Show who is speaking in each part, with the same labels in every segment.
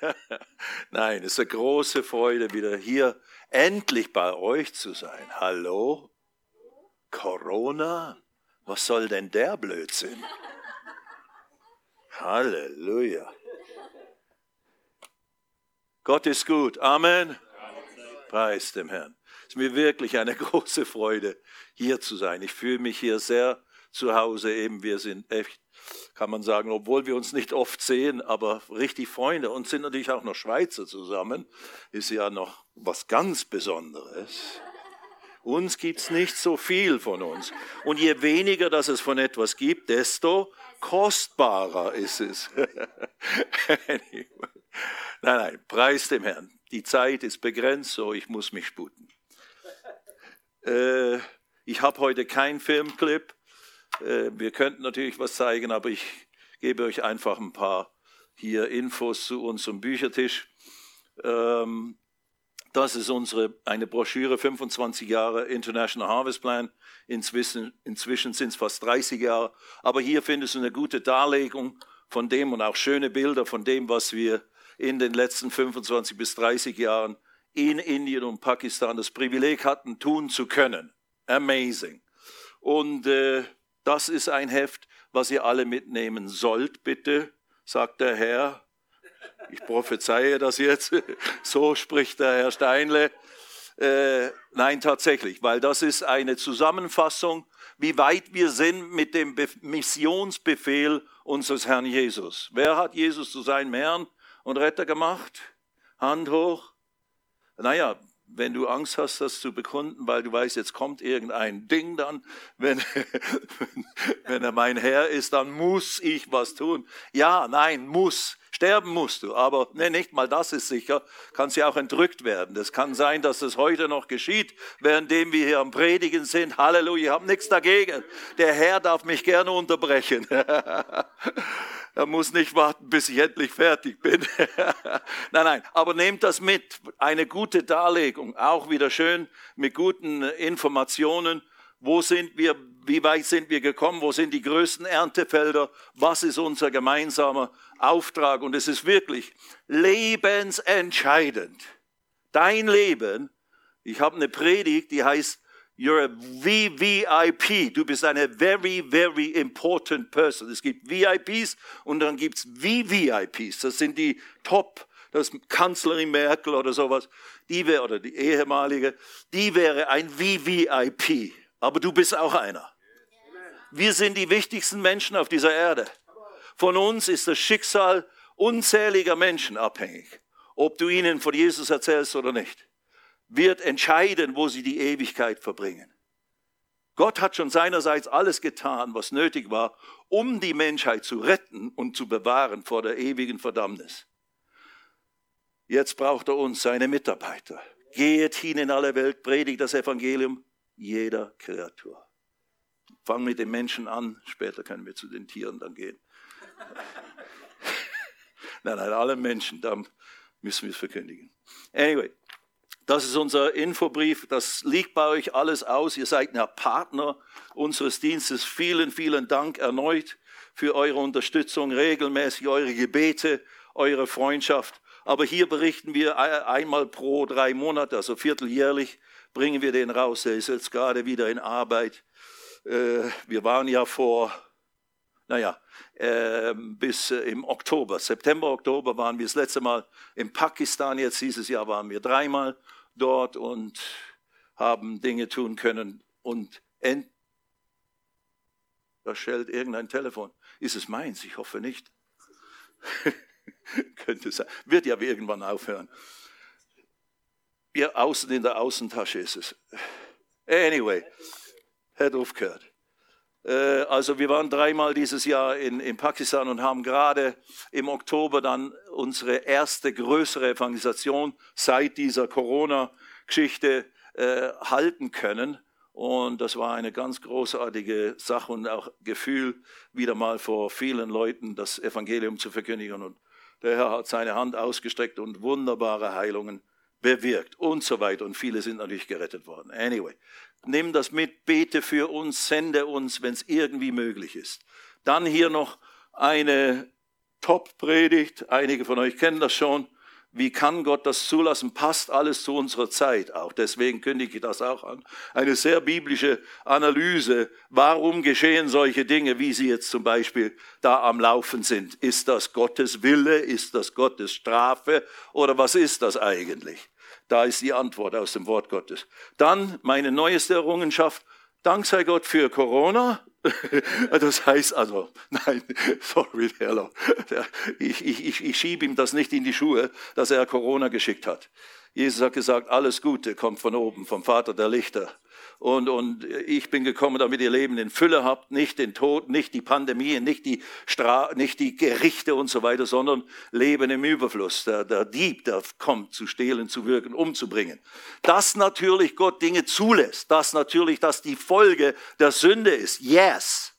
Speaker 1: Nein, es ist eine große Freude, wieder hier endlich bei euch zu sein. Hallo? Corona? Was soll denn der Blödsinn? Halleluja. Gott ist gut. Amen. Preis dem Herrn. Es ist mir wirklich eine große Freude, hier zu sein. Ich fühle mich hier sehr zu Hause. Eben, wir sind echt, kann man sagen, obwohl wir uns nicht oft sehen, aber richtig Freunde und sind natürlich auch noch Schweizer zusammen, ist ja noch was ganz Besonderes. Uns gibt's nicht so viel von uns. Und je weniger, dass es von etwas gibt, desto kostbarer ist es. nein, nein, preis dem Herrn. Die Zeit ist begrenzt, so ich muss mich sputen. Äh, ich habe heute keinen Filmclip. Äh, wir könnten natürlich was zeigen, aber ich gebe euch einfach ein paar hier Infos zu unserem Büchertisch. Ähm, das ist unsere, eine Broschüre, 25 Jahre International Harvest Plan. Inzwischen, inzwischen sind es fast 30 Jahre. Aber hier findest du eine gute Darlegung von dem und auch schöne Bilder von dem, was wir in den letzten 25 bis 30 Jahren in Indien und Pakistan das Privileg hatten, tun zu können. Amazing. Und äh, das ist ein Heft, was ihr alle mitnehmen sollt, bitte, sagt der Herr. Ich prophezeie das jetzt. So spricht der Herr Steinle. Äh, nein, tatsächlich, weil das ist eine Zusammenfassung, wie weit wir sind mit dem Be Missionsbefehl unseres Herrn Jesus. Wer hat Jesus zu seinem Herrn und Retter gemacht? Hand hoch. Naja, wenn du Angst hast, das zu bekunden, weil du weißt, jetzt kommt irgendein Ding dann, wenn, wenn er mein Herr ist, dann muss ich was tun. Ja, nein, muss. Sterben musst du, aber ne, nicht mal das ist sicher, kannst ja auch entrückt werden. Das kann sein, dass es heute noch geschieht, währenddem wir hier am Predigen sind. Halleluja, ich habe nichts dagegen. Der Herr darf mich gerne unterbrechen. Er muss nicht warten, bis ich endlich fertig bin. nein, nein, aber nehmt das mit. Eine gute Darlegung, auch wieder schön mit guten Informationen. Wo sind wir, wie weit sind wir gekommen? Wo sind die größten Erntefelder? Was ist unser gemeinsamer Auftrag? Und es ist wirklich lebensentscheidend. Dein Leben, ich habe eine Predigt, die heißt You're a VVIP. Du bist eine very, very important person. Es gibt VIPs und dann gibt's VVIPs. Das sind die Top, das Kanzlerin Merkel oder sowas. Die wäre, oder die ehemalige, die wäre ein VVIP. Aber du bist auch einer. Wir sind die wichtigsten Menschen auf dieser Erde. Von uns ist das Schicksal unzähliger Menschen abhängig. Ob du ihnen von Jesus erzählst oder nicht wird entscheiden, wo sie die Ewigkeit verbringen. Gott hat schon seinerseits alles getan, was nötig war, um die Menschheit zu retten und zu bewahren vor der ewigen Verdammnis. Jetzt braucht er uns, seine Mitarbeiter. Geht hin in alle Welt, predigt das Evangelium jeder Kreatur. Fang mit den Menschen an, später können wir zu den Tieren dann gehen. nein, nein, alle Menschen, da müssen wir es verkündigen. Anyway, das ist unser Infobrief. Das liegt bei euch alles aus. Ihr seid ja Partner unseres Dienstes. Vielen, vielen Dank erneut für eure Unterstützung, regelmäßig eure Gebete, eure Freundschaft. Aber hier berichten wir einmal pro drei Monate, also vierteljährlich, bringen wir den raus. Er ist jetzt gerade wieder in Arbeit. Äh, wir waren ja vor, naja, ähm, bis äh, im Oktober, September, Oktober waren wir das letzte Mal in Pakistan. Jetzt dieses Jahr waren wir dreimal dort und haben Dinge tun können. Und end da schellt irgendein Telefon. Ist es meins? Ich hoffe nicht. Könnte sein. Wird ja irgendwann aufhören. Ja, außen in der Außentasche ist es. Anyway, hat aufgehört. Äh, also wir waren dreimal dieses Jahr in, in Pakistan und haben gerade im Oktober dann unsere erste größere Evangelisation seit dieser Corona-Geschichte äh, halten können. Und das war eine ganz großartige Sache und auch Gefühl, wieder mal vor vielen Leuten das Evangelium zu verkündigen. Und der Herr hat seine Hand ausgestreckt und wunderbare Heilungen bewirkt und so weiter. Und viele sind natürlich gerettet worden. Anyway, nimm das mit, bete für uns, sende uns, wenn es irgendwie möglich ist. Dann hier noch eine Top-Predigt. Einige von euch kennen das schon. Wie kann Gott das zulassen? Passt alles zu unserer Zeit auch. Deswegen kündige ich das auch an. Eine sehr biblische Analyse. Warum geschehen solche Dinge, wie sie jetzt zum Beispiel da am Laufen sind? Ist das Gottes Wille? Ist das Gottes Strafe? Oder was ist das eigentlich? Da ist die Antwort aus dem Wort Gottes. Dann meine neueste Errungenschaft. Dank sei Gott für Corona. Das heißt also, nein, sorry. Ich, ich, ich, ich schiebe ihm das nicht in die Schuhe, dass er Corona geschickt hat. Jesus hat gesagt, alles Gute kommt von oben, vom Vater der Lichter. Und, und ich bin gekommen, damit ihr Leben in Fülle habt, nicht den Tod, nicht die Pandemie, nicht die, Stra nicht die Gerichte und so weiter, sondern Leben im Überfluss. Der, der Dieb, der kommt zu stehlen, zu wirken, umzubringen. Dass natürlich Gott Dinge zulässt, dass natürlich das die Folge der Sünde ist. Yes.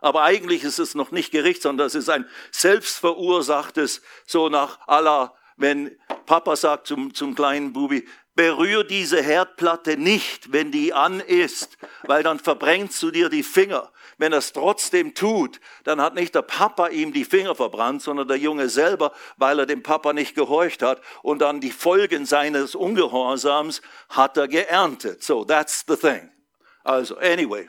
Speaker 1: Aber eigentlich ist es noch nicht Gericht, sondern es ist ein selbstverursachtes, so nach aller wenn Papa sagt zum, zum kleinen Bubi, berühr diese Herdplatte nicht, wenn die an ist, weil dann verbrennst du dir die Finger. Wenn er es trotzdem tut, dann hat nicht der Papa ihm die Finger verbrannt, sondern der Junge selber, weil er dem Papa nicht gehorcht hat und dann die Folgen seines Ungehorsams hat er geerntet. So, that's the thing. Also, anyway,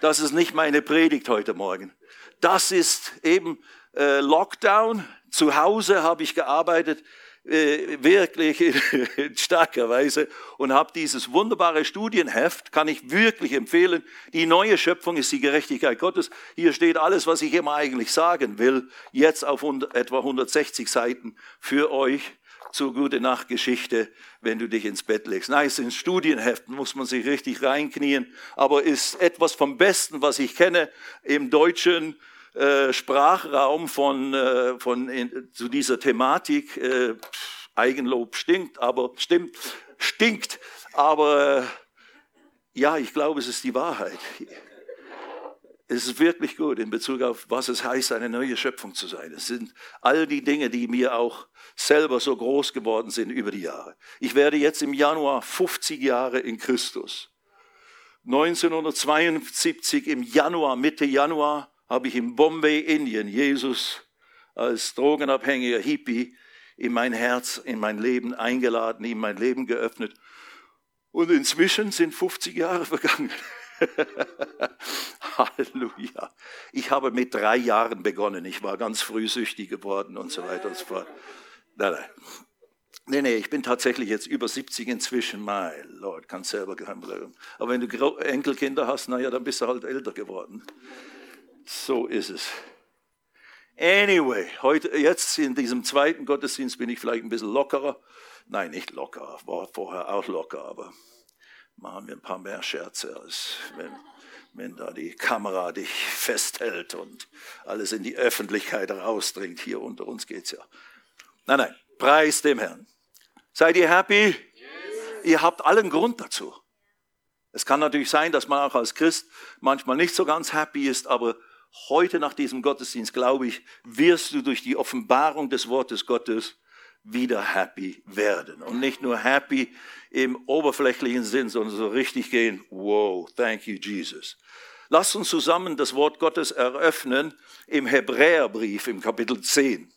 Speaker 1: das ist nicht meine Predigt heute Morgen. Das ist eben äh, Lockdown. Zu Hause habe ich gearbeitet wirklich in starker Weise und habe dieses wunderbare Studienheft, kann ich wirklich empfehlen. Die neue Schöpfung ist die Gerechtigkeit Gottes. Hier steht alles, was ich immer eigentlich sagen will, jetzt auf etwa 160 Seiten für euch zur gute Nacht Geschichte, wenn du dich ins Bett legst. Nein, es sind Studienheften, muss man sich richtig reinknien, aber ist etwas vom Besten, was ich kenne im deutschen äh, Sprachraum von, äh, von in, zu dieser Thematik. Äh, Eigenlob stinkt, aber stimmt, stinkt, aber äh, ja, ich glaube, es ist die Wahrheit. Es ist wirklich gut in Bezug auf, was es heißt, eine neue Schöpfung zu sein. Es sind all die Dinge, die mir auch selber so groß geworden sind über die Jahre. Ich werde jetzt im Januar 50 Jahre in Christus. 1972 im Januar, Mitte Januar, habe ich in Bombay, Indien, Jesus als drogenabhängiger Hippie in mein Herz, in mein Leben eingeladen, ihm mein Leben geöffnet. Und inzwischen sind 50 Jahre vergangen. Halleluja. Ich habe mit drei Jahren begonnen. Ich war ganz früh süchtig geworden und so weiter und so fort. Nein, nein. Nee, nee, ich bin tatsächlich jetzt über 70 inzwischen. My Lord, kann selber geheim bleiben. Aber wenn du Enkelkinder hast, naja, dann bist du halt älter geworden. So ist es. Anyway, heute, jetzt in diesem zweiten Gottesdienst bin ich vielleicht ein bisschen lockerer. Nein, nicht locker, war vorher auch locker, aber machen wir ein paar mehr Scherze, als wenn, wenn da die Kamera dich festhält und alles in die Öffentlichkeit rausdringt. Hier unter uns geht's ja. Nein, nein, preis dem Herrn. Seid ihr happy? Yes. Ihr habt allen Grund dazu. Es kann natürlich sein, dass man auch als Christ manchmal nicht so ganz happy ist, aber heute nach diesem Gottesdienst, glaube ich, wirst du durch die Offenbarung des Wortes Gottes wieder happy werden. Und nicht nur happy im oberflächlichen Sinn, sondern so richtig gehen, wow, thank you Jesus. Lass uns zusammen das Wort Gottes eröffnen im Hebräerbrief im Kapitel 10.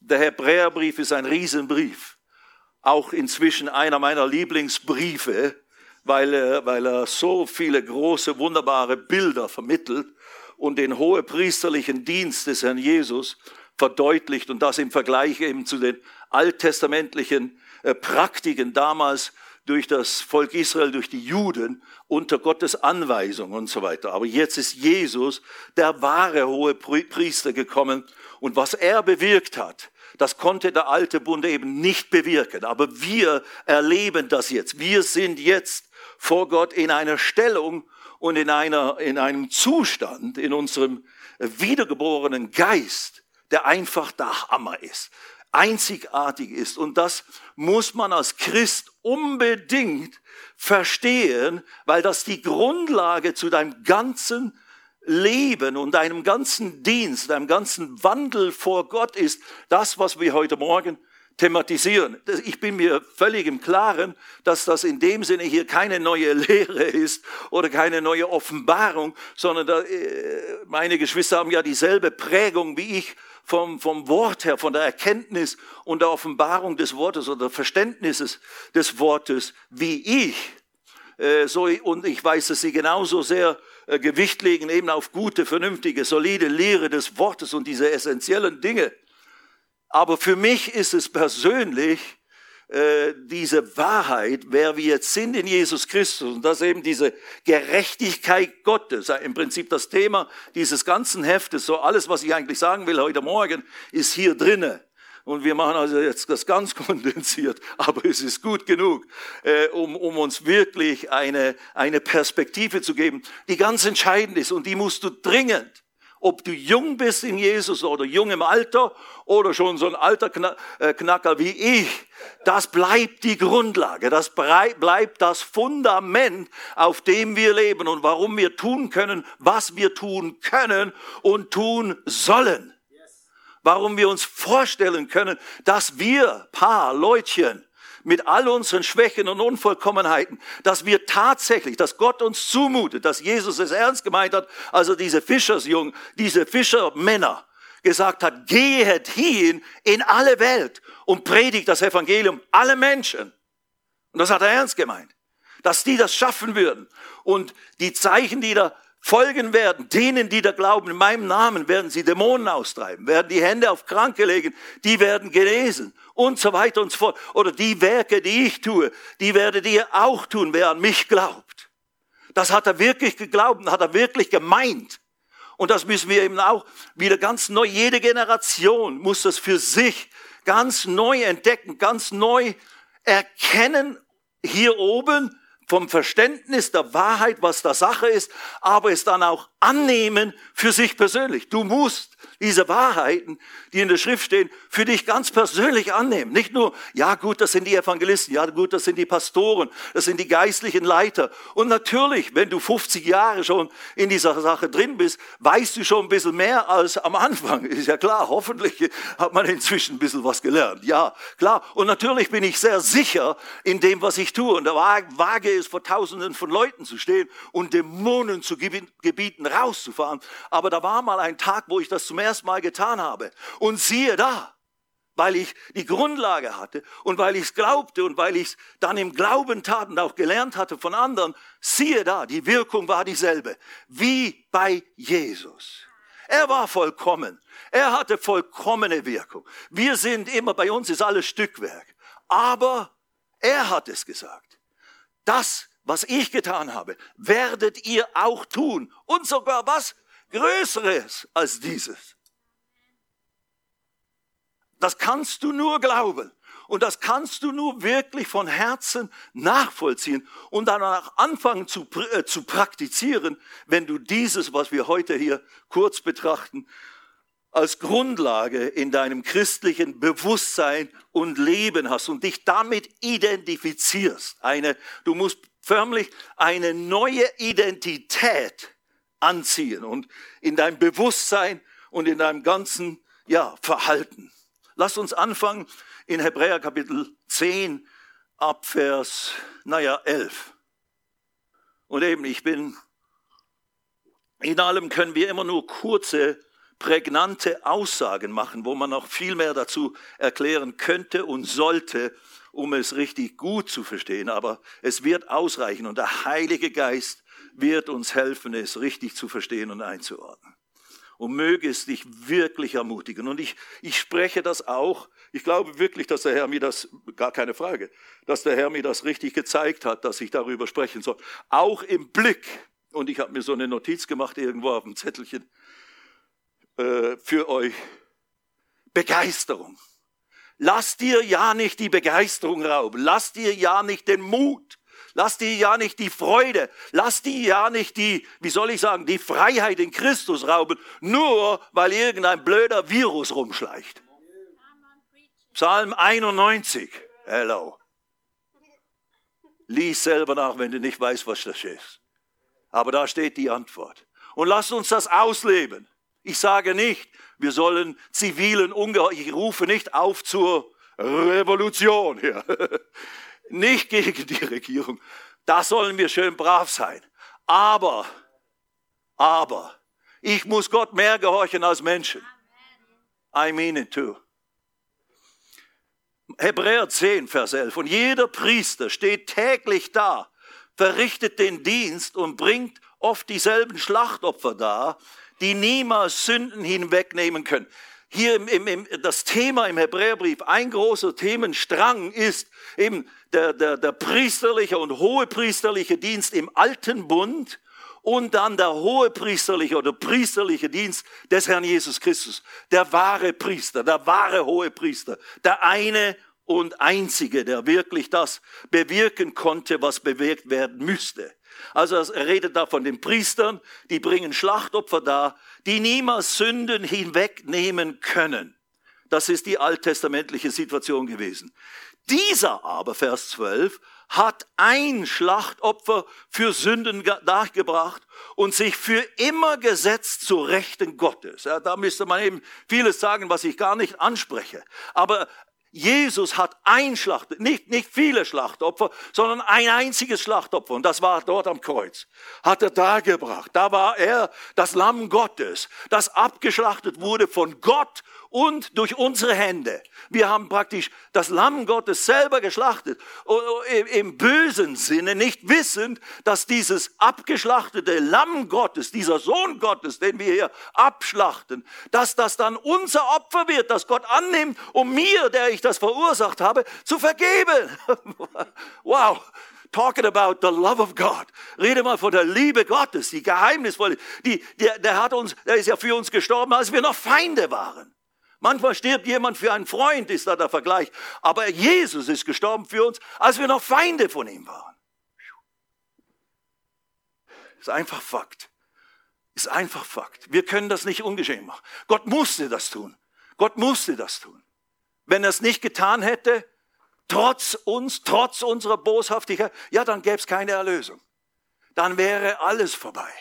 Speaker 1: Der Hebräerbrief ist ein Riesenbrief. Auch inzwischen einer meiner Lieblingsbriefe, weil er, weil er so viele große, wunderbare Bilder vermittelt und den hohepriesterlichen Dienst des Herrn Jesus verdeutlicht und das im Vergleich eben zu den alttestamentlichen äh, Praktiken damals durch das Volk Israel, durch die Juden unter Gottes Anweisung und so weiter. Aber jetzt ist Jesus, der wahre hohe Priester gekommen und was er bewirkt hat, das konnte der alte Bund eben nicht bewirken. Aber wir erleben das jetzt. Wir sind jetzt vor Gott in einer Stellung, und in, einer, in einem Zustand, in unserem wiedergeborenen Geist, der einfach der Hammer ist, einzigartig ist. Und das muss man als Christ unbedingt verstehen, weil das die Grundlage zu deinem ganzen Leben und deinem ganzen Dienst, deinem ganzen Wandel vor Gott ist. Das, was wir heute Morgen thematisieren. Ich bin mir völlig im Klaren, dass das in dem Sinne hier keine neue Lehre ist oder keine neue Offenbarung, sondern da, äh, meine Geschwister haben ja dieselbe Prägung wie ich vom, vom Wort her, von der Erkenntnis und der Offenbarung des Wortes oder Verständnisses des Wortes wie ich. Äh, so, und ich weiß, dass sie genauso sehr äh, Gewicht legen eben auf gute, vernünftige, solide Lehre des Wortes und diese essentiellen Dinge. Aber für mich ist es persönlich äh, diese Wahrheit, wer wir jetzt sind in Jesus Christus und das eben diese Gerechtigkeit Gottes, im Prinzip das Thema dieses ganzen Heftes, so alles, was ich eigentlich sagen will heute Morgen, ist hier drinne. Und wir machen also jetzt das ganz kondensiert, aber es ist gut genug, äh, um, um uns wirklich eine, eine Perspektive zu geben, die ganz entscheidend ist und die musst du dringend ob du jung bist in Jesus oder jung im Alter oder schon so ein alter äh, Knacker wie ich, das bleibt die Grundlage, das bleibt das Fundament, auf dem wir leben und warum wir tun können, was wir tun können und tun sollen. Warum wir uns vorstellen können, dass wir, Paar, Leutchen, mit all unseren Schwächen und Unvollkommenheiten, dass wir tatsächlich, dass Gott uns zumutet, dass Jesus es ernst gemeint hat, also diese Fischersjungen, diese Fischermänner gesagt hat, gehet hin in alle Welt und predigt das Evangelium alle Menschen. Und das hat er ernst gemeint, dass die das schaffen würden. Und die Zeichen, die da folgen werden, denen, die da glauben, in meinem Namen werden sie Dämonen austreiben, werden die Hände auf Kranke legen, die werden genesen und so weiter und so fort. Oder die Werke, die ich tue, die werdet ihr auch tun, wer an mich glaubt. Das hat er wirklich geglaubt, hat er wirklich gemeint. Und das müssen wir eben auch wieder ganz neu, jede Generation muss das für sich ganz neu entdecken, ganz neu erkennen hier oben vom Verständnis der Wahrheit, was da Sache ist, aber es dann auch annehmen für sich persönlich. Du musst diese Wahrheiten, die in der Schrift stehen, für dich ganz persönlich annehmen. Nicht nur, ja gut, das sind die Evangelisten, ja gut, das sind die Pastoren, das sind die geistlichen Leiter. Und natürlich, wenn du 50 Jahre schon in dieser Sache drin bist, weißt du schon ein bisschen mehr als am Anfang. Ist ja klar, hoffentlich hat man inzwischen ein bisschen was gelernt. Ja, klar. Und natürlich bin ich sehr sicher in dem, was ich tue. Und da wage es vor tausenden von Leuten zu stehen und Dämonen zu gebieten, rauszufahren. Aber da war mal ein Tag, wo ich das zum ersten Mal getan habe. Und siehe da, weil ich die Grundlage hatte und weil ich es glaubte und weil ich es dann im Glauben tat und auch gelernt hatte von anderen, siehe da, die Wirkung war dieselbe, wie bei Jesus. Er war vollkommen. Er hatte vollkommene Wirkung. Wir sind immer, bei uns ist alles Stückwerk. Aber er hat es gesagt. Das, was ich getan habe, werdet ihr auch tun. Und sogar was Größeres als dieses. Das kannst du nur glauben. Und das kannst du nur wirklich von Herzen nachvollziehen und danach anfangen zu, äh, zu praktizieren, wenn du dieses, was wir heute hier kurz betrachten, als Grundlage in deinem christlichen Bewusstsein und Leben hast und dich damit identifizierst. Eine, du musst förmlich eine neue Identität anziehen und in deinem Bewusstsein und in deinem ganzen ja, Verhalten. Lasst uns anfangen in Hebräer Kapitel 10 ab Vers, naja, 11. Und eben, ich bin, in allem können wir immer nur kurze, prägnante Aussagen machen, wo man noch viel mehr dazu erklären könnte und sollte, um es richtig gut zu verstehen. Aber es wird ausreichen und der Heilige Geist wird uns helfen, es richtig zu verstehen und einzuordnen und möge es dich wirklich ermutigen. Und ich, ich spreche das auch. Ich glaube wirklich, dass der Herr mir das, gar keine Frage, dass der Herr mir das richtig gezeigt hat, dass ich darüber sprechen soll. Auch im Blick. Und ich habe mir so eine Notiz gemacht irgendwo auf dem Zettelchen äh, für euch. Begeisterung. Lass dir ja nicht die Begeisterung rauben. Lass dir ja nicht den Mut. Lass dir ja nicht die Freude, lass dir ja nicht die, wie soll ich sagen, die Freiheit in Christus rauben, nur weil irgendein blöder Virus rumschleicht. Psalm 91. Hello. Lies selber nach, wenn du nicht weißt, was das ist. Aber da steht die Antwort. Und lass uns das ausleben. Ich sage nicht, wir sollen zivilen Ungeheuer, ich rufe nicht auf zur Revolution hier. Nicht gegen die Regierung. Da sollen wir schön brav sein. Aber, aber, ich muss Gott mehr gehorchen als Menschen. I mean it too. Hebräer 10, Vers 11. Und jeder Priester steht täglich da, verrichtet den Dienst und bringt oft dieselben Schlachtopfer dar, die niemals Sünden hinwegnehmen können. Hier im, im, im, das Thema im Hebräerbrief, ein großer Themenstrang ist eben der, der, der priesterliche und hohepriesterliche Dienst im alten Bund und dann der hohepriesterliche oder priesterliche Dienst des Herrn Jesus Christus. Der wahre Priester, der wahre Hohepriester, der eine und einzige, der wirklich das bewirken konnte, was bewirkt werden müsste. Also er redet da von den Priestern, die bringen Schlachtopfer dar, die niemals Sünden hinwegnehmen können. Das ist die alttestamentliche Situation gewesen. Dieser aber, Vers 12, hat ein Schlachtopfer für Sünden dargebracht und sich für immer gesetzt zu Rechten Gottes. Ja, da müsste man eben vieles sagen, was ich gar nicht anspreche. Aber Jesus hat ein Schlacht, nicht, nicht viele Schlachtopfer, sondern ein einziges Schlachtopfer. Und das war dort am Kreuz. Hat er dargebracht. Da war er das Lamm Gottes, das abgeschlachtet wurde von Gott und durch unsere Hände. Wir haben praktisch das Lamm Gottes selber geschlachtet, im bösen Sinne, nicht wissend, dass dieses abgeschlachtete Lamm Gottes, dieser Sohn Gottes, den wir hier abschlachten, dass das dann unser Opfer wird, das Gott annimmt, um mir, der ich das verursacht habe, zu vergeben. wow. Talking about the love of God. Rede mal von der Liebe Gottes, die geheimnisvolle. Die, der, der hat uns, der ist ja für uns gestorben, als wir noch Feinde waren. Manchmal stirbt jemand für einen Freund, ist da der Vergleich. Aber Jesus ist gestorben für uns, als wir noch Feinde von ihm waren. Ist einfach Fakt. Ist einfach Fakt. Wir können das nicht ungeschehen machen. Gott musste das tun. Gott musste das tun. Wenn er es nicht getan hätte, trotz uns, trotz unserer Boshaftigkeit, ja, dann gäbe es keine Erlösung. Dann wäre alles vorbei.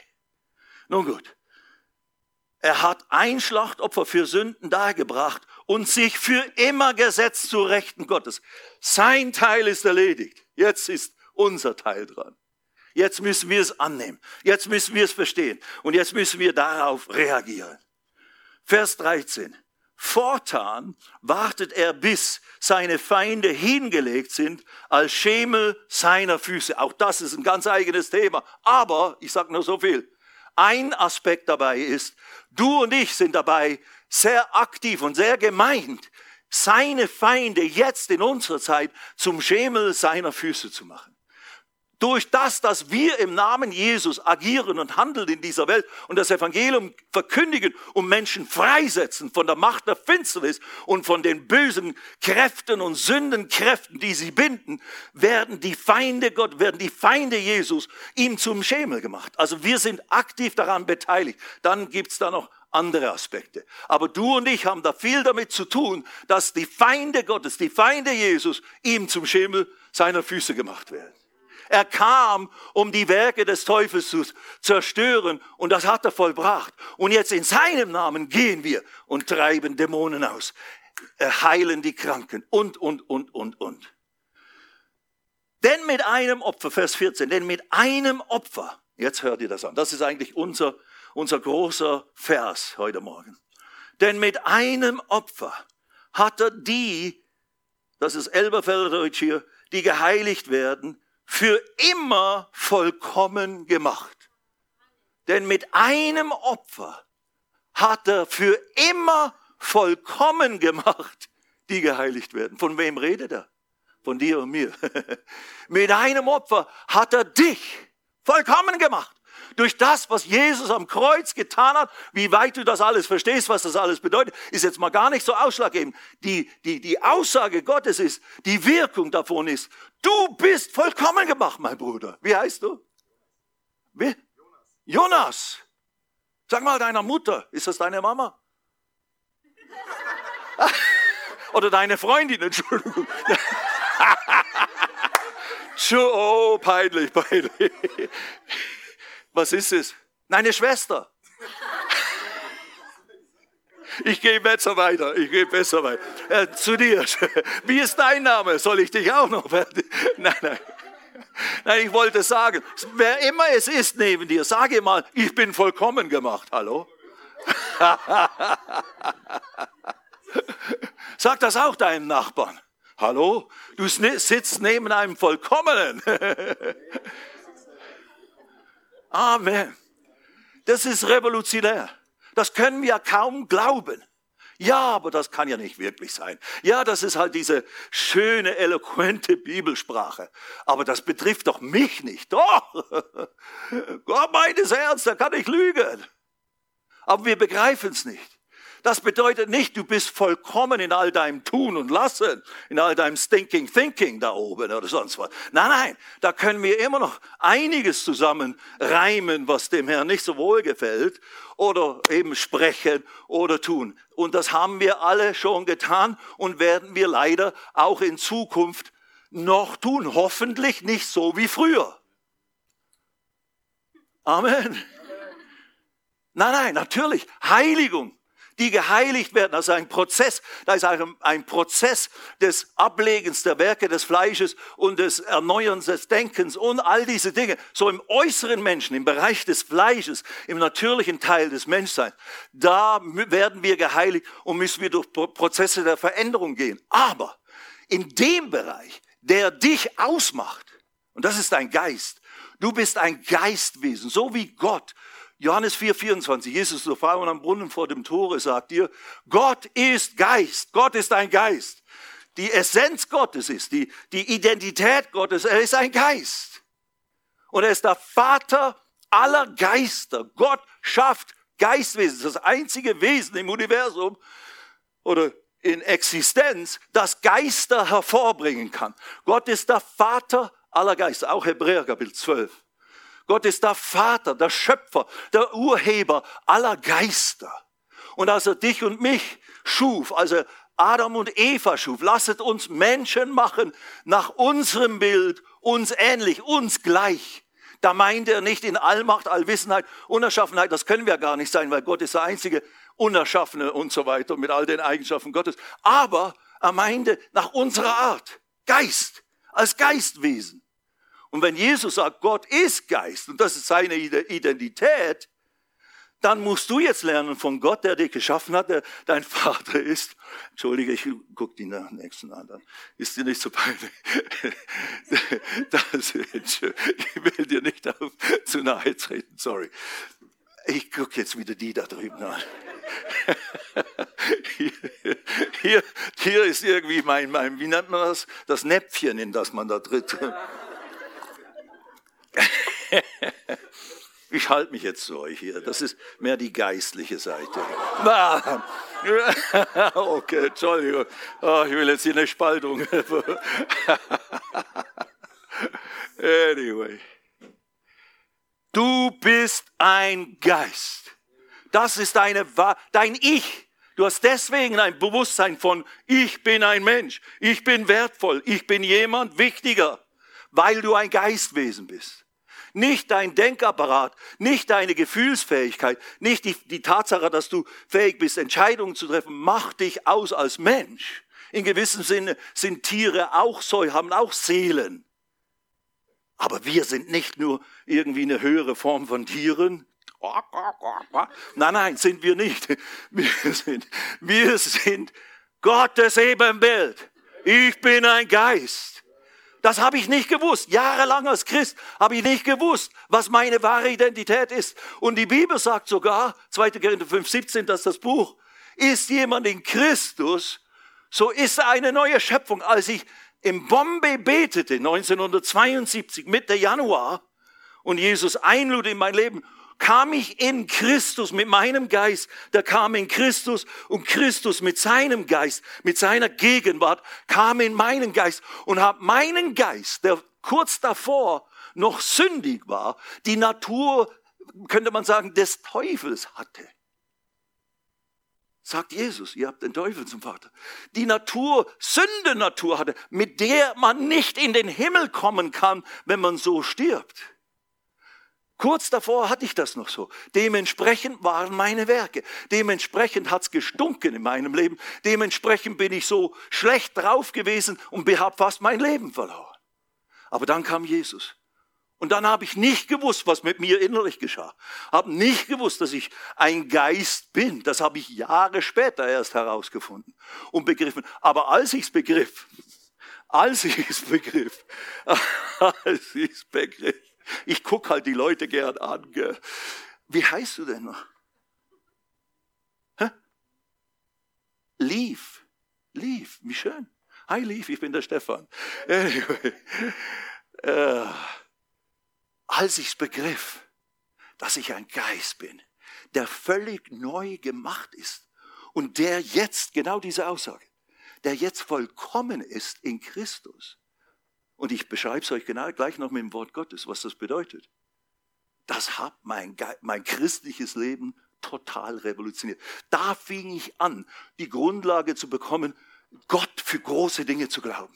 Speaker 1: Nun gut. Er hat ein Schlachtopfer für Sünden dargebracht und sich für immer gesetzt zu Rechten Gottes. Sein Teil ist erledigt. Jetzt ist unser Teil dran. Jetzt müssen wir es annehmen. Jetzt müssen wir es verstehen. Und jetzt müssen wir darauf reagieren. Vers 13. Fortan wartet er, bis seine Feinde hingelegt sind, als Schemel seiner Füße. Auch das ist ein ganz eigenes Thema. Aber, ich sage nur so viel, ein Aspekt dabei ist, du und ich sind dabei sehr aktiv und sehr gemeint, seine Feinde jetzt in unserer Zeit zum Schemel seiner Füße zu machen durch das, dass wir im Namen Jesus agieren und handeln in dieser Welt und das Evangelium verkündigen und Menschen freisetzen von der Macht der Finsternis und von den bösen Kräften und Sündenkräften, die sie binden, werden die Feinde Gott, werden die Feinde Jesus ihm zum Schemel gemacht. Also wir sind aktiv daran beteiligt. Dann gibt's da noch andere Aspekte. Aber du und ich haben da viel damit zu tun, dass die Feinde Gottes, die Feinde Jesus ihm zum Schemel seiner Füße gemacht werden. Er kam, um die Werke des Teufels zu zerstören und das hat er vollbracht. Und jetzt in seinem Namen gehen wir und treiben Dämonen aus, heilen die Kranken und, und, und, und, und. Denn mit einem Opfer, Vers 14, denn mit einem Opfer, jetzt hört ihr das an, das ist eigentlich unser, unser großer Vers heute Morgen. Denn mit einem Opfer hat er die, das ist Elberfelder Deutsch hier, die geheiligt werden, für immer vollkommen gemacht. Denn mit einem Opfer hat er für immer vollkommen gemacht, die geheiligt werden. Von wem redet er? Von dir und mir. mit einem Opfer hat er dich vollkommen gemacht durch das, was Jesus am Kreuz getan hat, wie weit du das alles verstehst, was das alles bedeutet, ist jetzt mal gar nicht so ausschlaggebend. Die, die, die Aussage Gottes ist, die Wirkung davon ist, du bist vollkommen gemacht, mein Bruder. Wie heißt du? Wie? Jonas. Jonas. Sag mal deiner Mutter, ist das deine Mama? Oder deine Freundin, Entschuldigung. oh, peinlich, peinlich. Was ist es? Deine Schwester. Ich gehe besser weiter. Ich gehe besser weiter. Äh, zu dir. Wie ist dein Name? Soll ich dich auch noch? Nein, nein. Nein, ich wollte sagen, wer immer es ist neben dir, sage mal, ich bin vollkommen gemacht. Hallo? Sag das auch deinem Nachbarn. Hallo? Du sitzt neben einem Vollkommenen. Amen. Das ist revolutionär. Das können wir kaum glauben. Ja, aber das kann ja nicht wirklich sein. Ja, das ist halt diese schöne, eloquente Bibelsprache. Aber das betrifft doch mich nicht. Doch! Gott meines Herz, da kann ich lügen. Aber wir begreifen es nicht. Das bedeutet nicht, du bist vollkommen in all deinem Tun und Lassen, in all deinem Stinking Thinking da oben oder sonst was. Nein, nein, da können wir immer noch einiges zusammen reimen, was dem Herrn nicht so wohl gefällt oder eben sprechen oder tun. Und das haben wir alle schon getan und werden wir leider auch in Zukunft noch tun. Hoffentlich nicht so wie früher. Amen. Nein, nein, natürlich. Heiligung die geheiligt werden. Das ist ein Prozess, da ist ein, ein Prozess des Ablegens der Werke des Fleisches und des Erneuerns des Denkens und all diese Dinge. So im äußeren Menschen, im Bereich des Fleisches, im natürlichen Teil des Menschseins, da werden wir geheiligt und müssen wir durch Prozesse der Veränderung gehen. Aber in dem Bereich, der dich ausmacht, und das ist dein Geist, du bist ein Geistwesen, so wie Gott Johannes 4, 24, Jesus zur Frau am Brunnen vor dem Tore sagt dir, Gott ist Geist, Gott ist ein Geist. Die Essenz Gottes ist, die, die Identität Gottes, er ist ein Geist. Und er ist der Vater aller Geister. Gott schafft Geistwesen, das einzige Wesen im Universum oder in Existenz, das Geister hervorbringen kann. Gott ist der Vater aller Geister, auch Hebräer Kapitel 12. Gott ist der Vater, der Schöpfer, der Urheber aller Geister. Und als er dich und mich schuf, also Adam und Eva schuf, lasset uns Menschen machen nach unserem Bild, uns ähnlich, uns gleich. Da meint er nicht in Allmacht, Allwissenheit, Unerschaffenheit, das können wir gar nicht sein, weil Gott ist der einzige Unerschaffene und so weiter mit all den Eigenschaften Gottes. Aber er meinte nach unserer Art, Geist, als Geistwesen. Und wenn Jesus sagt, Gott ist Geist und das ist seine Identität, dann musst du jetzt lernen von Gott, der dich geschaffen hat, der dein Vater ist. Entschuldige, ich gucke die nächsten an. Dann ist dir nicht so peinlich. Das, ich will dir nicht auf, zu nahe treten, sorry. Ich gucke jetzt wieder die da drüben an. Hier, hier, hier ist irgendwie mein, mein, wie nennt man das? Das Näpfchen, in das man da tritt. Ich halte mich jetzt zu euch hier. Das ist mehr die geistliche Seite. Okay, Entschuldigung. Oh, ich will jetzt hier eine Spaltung. Anyway. Du bist ein Geist. Das ist deine, dein Ich. Du hast deswegen ein Bewusstsein von, ich bin ein Mensch, ich bin wertvoll, ich bin jemand wichtiger, weil du ein Geistwesen bist nicht dein Denkapparat, nicht deine Gefühlsfähigkeit, nicht die, die Tatsache, dass du fähig bist, Entscheidungen zu treffen, macht dich aus als Mensch. In gewissem Sinne sind Tiere auch so, haben auch Seelen. Aber wir sind nicht nur irgendwie eine höhere Form von Tieren. Nein, nein, sind wir nicht. Wir sind, wir sind Gottes Ebenbild. Ich bin ein Geist. Das habe ich nicht gewusst. Jahrelang als Christ habe ich nicht gewusst, was meine wahre Identität ist. Und die Bibel sagt sogar, 2. Korinther 5, 17, das ist das Buch, ist jemand in Christus, so ist er eine neue Schöpfung. Als ich in Bombay betete, 1972, Mitte Januar, und Jesus einlud in mein Leben, kam ich in Christus mit meinem Geist, der kam in Christus und Christus mit seinem Geist, mit seiner Gegenwart, kam in meinen Geist und hat meinen Geist, der kurz davor noch sündig war, die Natur, könnte man sagen, des Teufels hatte. Sagt Jesus, ihr habt den Teufel zum Vater. Die Natur, Sündenatur hatte, mit der man nicht in den Himmel kommen kann, wenn man so stirbt. Kurz davor hatte ich das noch so. Dementsprechend waren meine Werke. Dementsprechend hat's gestunken in meinem Leben. Dementsprechend bin ich so schlecht drauf gewesen und habe fast mein Leben verloren. Aber dann kam Jesus. Und dann habe ich nicht gewusst, was mit mir innerlich geschah. Habe nicht gewusst, dass ich ein Geist bin. Das habe ich Jahre später erst herausgefunden und begriffen. Aber als ich es begriff, als ich es begriff, als ich es begriff, ich gucke halt die Leute gern an. Gell. Wie heißt du denn noch? Hä? Lief. Lief, wie schön. Hi Lief, ich bin der Stefan. Anyway. Äh, als ich es begriff, dass ich ein Geist bin, der völlig neu gemacht ist und der jetzt, genau diese Aussage, der jetzt vollkommen ist in Christus. Und ich beschreibe es euch genau gleich noch mit dem Wort Gottes, was das bedeutet. Das hat mein, mein christliches Leben total revolutioniert. Da fing ich an, die Grundlage zu bekommen, Gott für große Dinge zu glauben.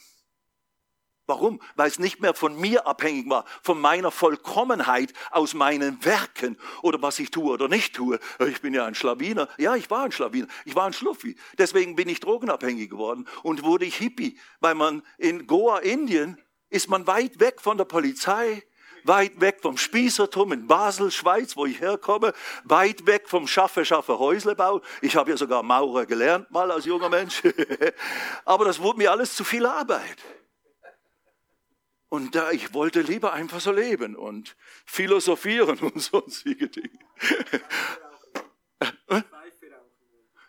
Speaker 1: Warum? Weil es nicht mehr von mir abhängig war, von meiner Vollkommenheit aus meinen Werken oder was ich tue oder nicht tue. Ich bin ja ein Schlawiner. Ja, ich war ein Schlawiner. Ich war ein Schluffi. Deswegen bin ich drogenabhängig geworden und wurde ich Hippie, weil man in Goa, Indien, ist man weit weg von der Polizei, weit weg vom Spießertum in Basel, Schweiz, wo ich herkomme, weit weg vom Schaffe, Schaffe, Häuslebau. Ich habe ja sogar Maurer gelernt mal als junger Mensch. Aber das wurde mir alles zu viel Arbeit. Und da ich wollte lieber einfach so leben und philosophieren und sonstige Dinge.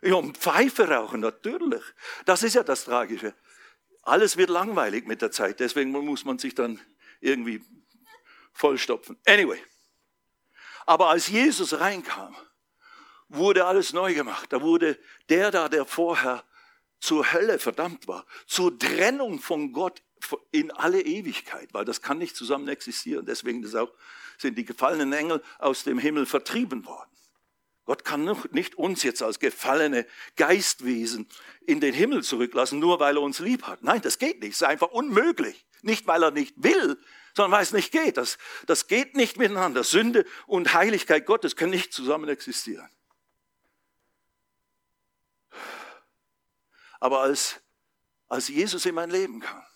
Speaker 1: Ja, und Pfeife rauchen, natürlich. Das ist ja das Tragische. Alles wird langweilig mit der Zeit, deswegen muss man sich dann irgendwie vollstopfen. Anyway. Aber als Jesus reinkam, wurde alles neu gemacht. Da wurde der da, der vorher zur Hölle verdammt war, zur Trennung von Gott in alle Ewigkeit, weil das kann nicht zusammen existieren. Deswegen auch, sind die gefallenen Engel aus dem Himmel vertrieben worden. Gott kann nicht uns jetzt als gefallene Geistwesen in den Himmel zurücklassen, nur weil er uns lieb hat. Nein, das geht nicht. Das ist einfach unmöglich. Nicht, weil er nicht will, sondern weil es nicht geht. Das, das geht nicht miteinander. Sünde und Heiligkeit Gottes können nicht zusammen existieren. Aber als, als Jesus in mein Leben kam,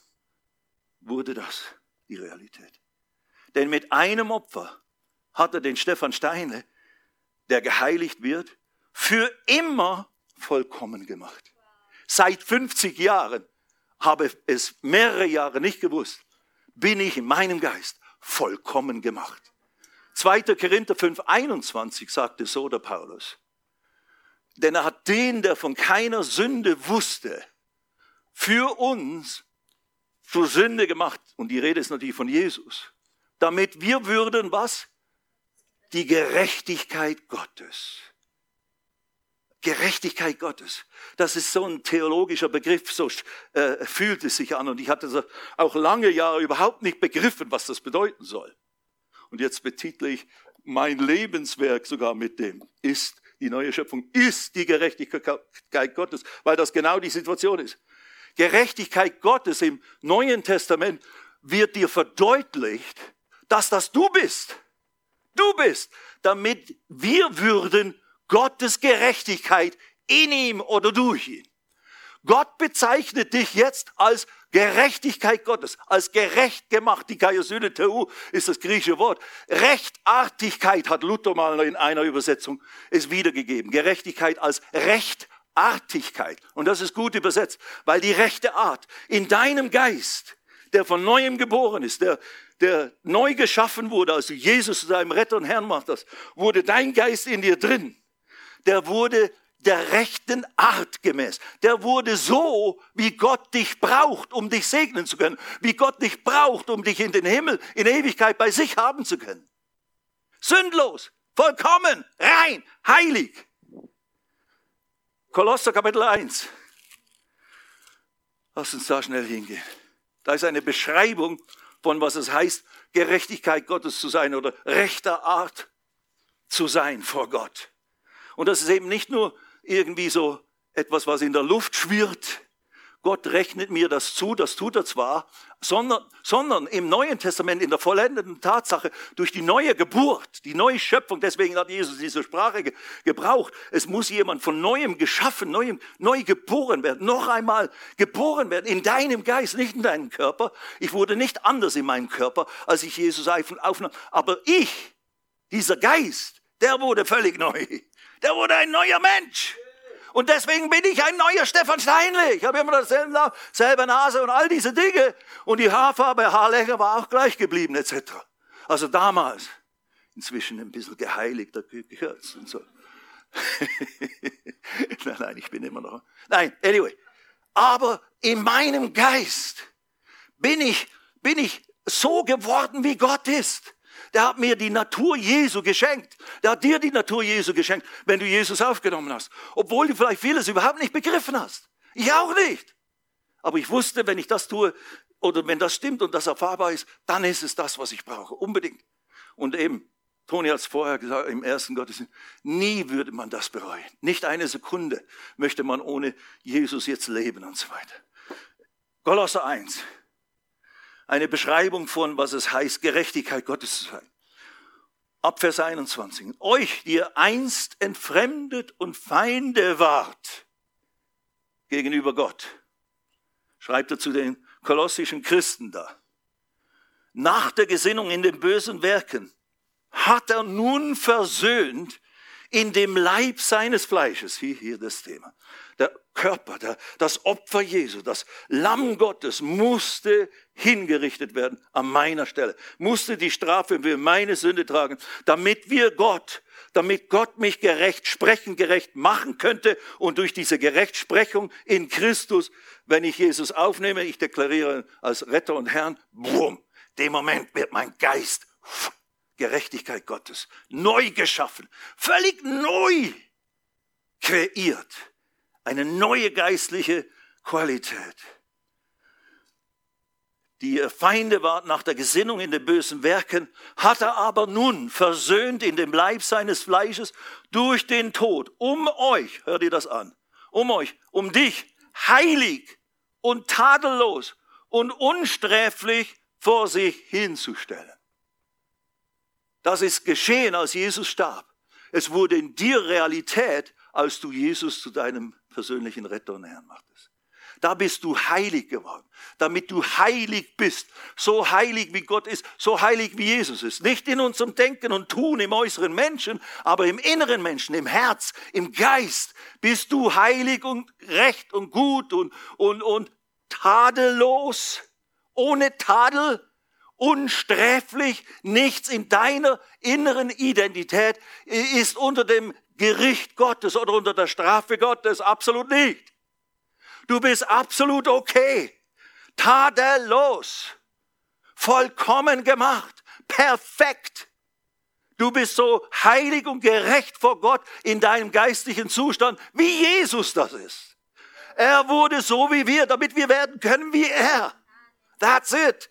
Speaker 1: wurde das die Realität. Denn mit einem Opfer hat er den Stefan Steine, der geheiligt wird, für immer vollkommen gemacht. Seit 50 Jahren habe es mehrere Jahre nicht gewusst, bin ich in meinem Geist vollkommen gemacht. 2. Korinther 5, 21 sagte so der Paulus. Denn er hat den, der von keiner Sünde wusste, für uns zur Sünde gemacht. Und die Rede ist natürlich von Jesus. Damit wir würden was? Die Gerechtigkeit Gottes. Gerechtigkeit Gottes. Das ist so ein theologischer Begriff, so äh, fühlt es sich an. Und ich hatte auch lange Jahre überhaupt nicht begriffen, was das bedeuten soll. Und jetzt betitle ich mein Lebenswerk sogar mit dem, ist die neue Schöpfung, ist die Gerechtigkeit Gottes, weil das genau die Situation ist. Gerechtigkeit Gottes im Neuen Testament wird dir verdeutlicht, dass das du bist. Du bist, damit wir würden Gottes Gerechtigkeit in ihm oder durch ihn. Gott bezeichnet dich jetzt als Gerechtigkeit Gottes, als gerecht gemacht. Die Kaiosyneteu ist das griechische Wort. Rechtartigkeit hat Luther mal in einer Übersetzung es wiedergegeben. Gerechtigkeit als Recht Artigkeit. Und das ist gut übersetzt, weil die rechte Art in deinem Geist, der von neuem geboren ist, der, der neu geschaffen wurde, also Jesus zu deinem Retter und Herrn macht das, wurde dein Geist in dir drin. Der wurde der rechten Art gemäß. Der wurde so, wie Gott dich braucht, um dich segnen zu können. Wie Gott dich braucht, um dich in den Himmel, in Ewigkeit bei sich haben zu können. Sündlos, vollkommen, rein, heilig. Kolosser Kapitel 1. Lass uns da schnell hingehen. Da ist eine Beschreibung von, was es heißt, Gerechtigkeit Gottes zu sein oder rechter Art zu sein vor Gott. Und das ist eben nicht nur irgendwie so etwas, was in der Luft schwirrt. Gott rechnet mir das zu, das tut er zwar, sondern, sondern im Neuen Testament in der vollendeten Tatsache durch die neue Geburt, die neue Schöpfung, deswegen hat Jesus diese Sprache ge gebraucht. Es muss jemand von neuem geschaffen, neuem, neu geboren werden, noch einmal geboren werden in deinem Geist, nicht in deinem Körper. Ich wurde nicht anders in meinem Körper, als ich Jesus aufnahm. Aber ich, dieser Geist, der wurde völlig neu. Der wurde ein neuer Mensch. Und deswegen bin ich ein neuer Stefan Steinle. Ich habe immer dasselbe, selbe Nase und all diese Dinge. Und die Haarfarbe, Haarlänge war auch gleich geblieben, etc. Also damals. Inzwischen ein bisschen geheiligter gehört und so. nein, nein, ich bin immer noch. Nein, anyway. Aber in meinem Geist bin ich, bin ich so geworden, wie Gott ist der hat mir die Natur Jesu geschenkt. Der hat dir die Natur Jesu geschenkt, wenn du Jesus aufgenommen hast. Obwohl du vielleicht vieles überhaupt nicht begriffen hast. Ich auch nicht. Aber ich wusste, wenn ich das tue, oder wenn das stimmt und das erfahrbar ist, dann ist es das, was ich brauche. Unbedingt. Und eben, Toni hat es vorher gesagt, im ersten Gottesdienst, nie würde man das bereuen. Nicht eine Sekunde möchte man ohne Jesus jetzt leben und so weiter. Kolosser 1 eine Beschreibung von, was es heißt, Gerechtigkeit Gottes zu sein. Ab Vers 21. Euch, die ihr einst entfremdet und Feinde wart gegenüber Gott, schreibt er zu den kolossischen Christen da. Nach der Gesinnung in den bösen Werken hat er nun versöhnt in dem Leib seines Fleisches, hier, hier das Thema, der Körper, der, das Opfer Jesu, das Lamm Gottes musste hingerichtet werden an meiner Stelle, musste die Strafe für meine Sünde tragen, damit wir Gott, damit Gott mich gerecht sprechen, gerecht machen könnte und durch diese Gerechtsprechung in Christus, wenn ich Jesus aufnehme, ich deklariere als Retter und Herrn, bumm, dem Moment wird mein Geist Gerechtigkeit Gottes neu geschaffen, völlig neu kreiert eine neue geistliche Qualität. Die Feinde waren nach der Gesinnung in den bösen Werken, hat er aber nun versöhnt in dem Leib seines Fleisches durch den Tod, um euch, hört ihr das an, um euch, um dich, heilig und tadellos und unsträflich vor sich hinzustellen. Das ist geschehen, als Jesus starb. Es wurde in dir Realität, als du Jesus zu deinem persönlichen Retter und Herrn machtest. Da bist du heilig geworden, damit du heilig bist. So heilig wie Gott ist, so heilig wie Jesus ist. Nicht in unserem Denken und Tun im äußeren Menschen, aber im inneren Menschen, im Herz, im Geist bist du heilig und recht und gut und, und, und tadellos, ohne Tadel, unsträflich. Nichts in deiner inneren Identität ist unter dem Gericht Gottes oder unter der Strafe Gottes, absolut nicht. Du bist absolut okay, tadellos, vollkommen gemacht, perfekt. Du bist so heilig und gerecht vor Gott in deinem geistlichen Zustand, wie Jesus das ist. Er wurde so wie wir, damit wir werden können wie er. That's it.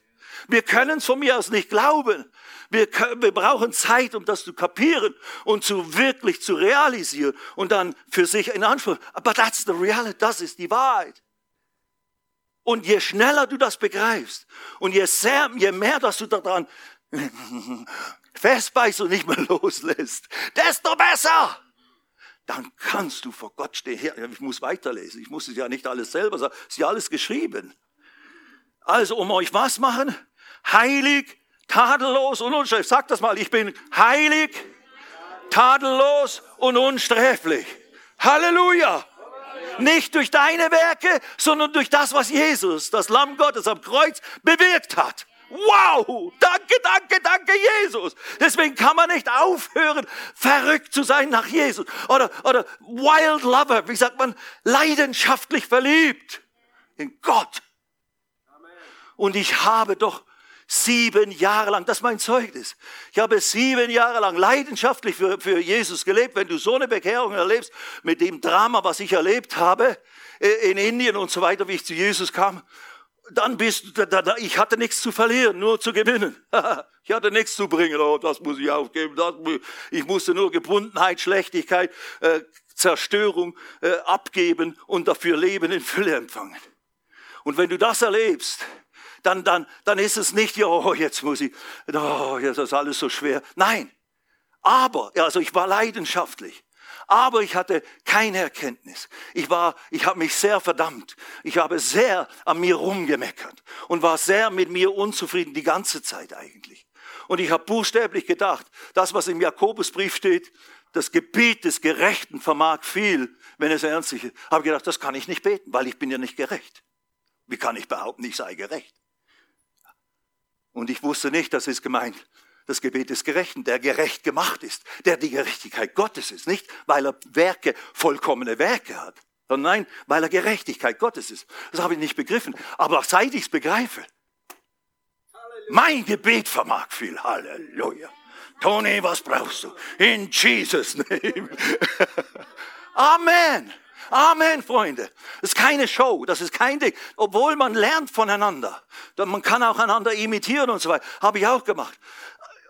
Speaker 1: Wir können es von mir aus nicht glauben. Wir, wir brauchen Zeit, um das zu kapieren und zu wirklich zu realisieren und dann für sich in Anspruch. Aber that's the reality, das ist die Wahrheit. Und je schneller du das begreifst und je, sehr, je mehr, dass du daran festbeißt und nicht mehr loslässt, desto besser. Dann kannst du vor Gott stehen. Ich muss weiterlesen. Ich muss es ja nicht alles selber sagen. Es ist ja alles geschrieben. Also, um euch was machen? Heilig, tadellos und unsträflich. Sag das mal, ich bin heilig, tadellos und unsträflich. Halleluja! Nicht durch deine Werke, sondern durch das, was Jesus, das Lamm Gottes am Kreuz, bewirkt hat. Wow! Danke, danke, danke, Jesus. Deswegen kann man nicht aufhören, verrückt zu sein nach Jesus. Oder, oder wild lover, wie sagt man, leidenschaftlich verliebt in Gott. Und ich habe doch Sieben Jahre lang, das ist mein Zeugnis. Ich habe sieben Jahre lang leidenschaftlich für, für Jesus gelebt. Wenn du so eine Bekehrung erlebst, mit dem Drama, was ich erlebt habe, äh, in Indien und so weiter, wie ich zu Jesus kam, dann bist du, da, da, ich hatte nichts zu verlieren, nur zu gewinnen. ich hatte nichts zu bringen, oh, das muss ich aufgeben. Das, ich musste nur Gebundenheit, Schlechtigkeit, äh, Zerstörung äh, abgeben und dafür Leben in Fülle empfangen. Und wenn du das erlebst, dann, dann, dann ist es nicht, ja, oh, jetzt muss ich, oh, jetzt ist alles so schwer. Nein. Aber, also ich war leidenschaftlich. Aber ich hatte keine Erkenntnis. Ich war, ich habe mich sehr verdammt. Ich habe sehr an mir rumgemeckert und war sehr mit mir unzufrieden die ganze Zeit eigentlich. Und ich habe buchstäblich gedacht, das, was im Jakobusbrief steht, das Gebet des Gerechten vermag viel, wenn es ernstlich ist. Habe gedacht, das kann ich nicht beten, weil ich bin ja nicht gerecht. Wie kann ich behaupten, ich sei gerecht? Und ich wusste nicht, das ist gemeint. Das Gebet des Gerechten, der gerecht gemacht ist, der die Gerechtigkeit Gottes ist. Nicht, weil er Werke, vollkommene Werke hat, sondern nein, weil er Gerechtigkeit Gottes ist. Das habe ich nicht begriffen. Aber seit ich es begreife, mein Gebet vermag viel. Halleluja. Toni, was brauchst du? In Jesus' name. Amen. Amen, Freunde. Das ist keine Show, das ist kein Ding. Obwohl man lernt voneinander. Man kann auch einander imitieren und so weiter. Habe ich auch gemacht.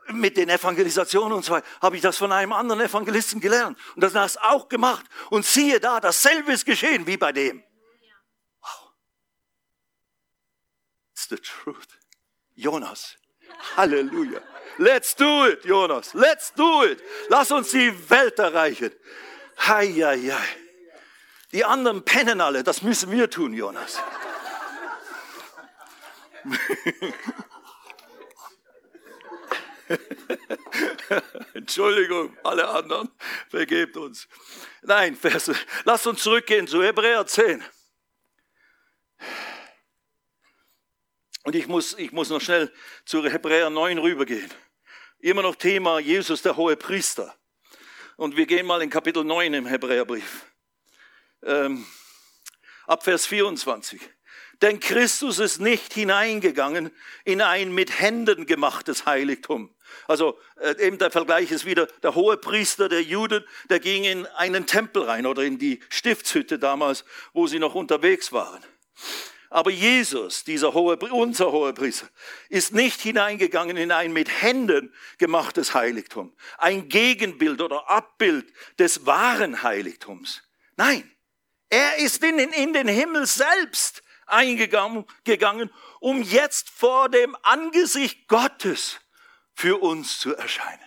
Speaker 1: Mit den Evangelisationen und so weiter habe ich das von einem anderen Evangelisten gelernt. Und das hast auch gemacht. Und siehe da, dasselbe ist geschehen wie bei dem. Wow. It's the truth. Jonas. Halleluja. Let's do it, Jonas. Let's do it. Lass uns die Welt erreichen. Hei, hei, hei. Die anderen pennen alle. Das müssen wir tun, Jonas. Entschuldigung, alle anderen, vergebt uns. Nein, Vers, lasst uns zurückgehen zu Hebräer 10. Und ich muss, ich muss noch schnell zu Hebräer 9 rübergehen. Immer noch Thema Jesus, der hohe Priester. Und wir gehen mal in Kapitel 9 im Hebräerbrief. Ähm, ab Vers 24. Denn Christus ist nicht hineingegangen in ein mit Händen gemachtes Heiligtum. Also äh, eben der Vergleich ist wieder der hohe Priester der Juden, der ging in einen Tempel rein oder in die Stiftshütte damals, wo sie noch unterwegs waren. Aber Jesus, dieser hohe, unser hoher Priester, ist nicht hineingegangen in ein mit Händen gemachtes Heiligtum, ein Gegenbild oder Abbild des wahren Heiligtums. Nein, er ist in, in den Himmel selbst eingegangen, gegangen, um jetzt vor dem Angesicht Gottes für uns zu erscheinen.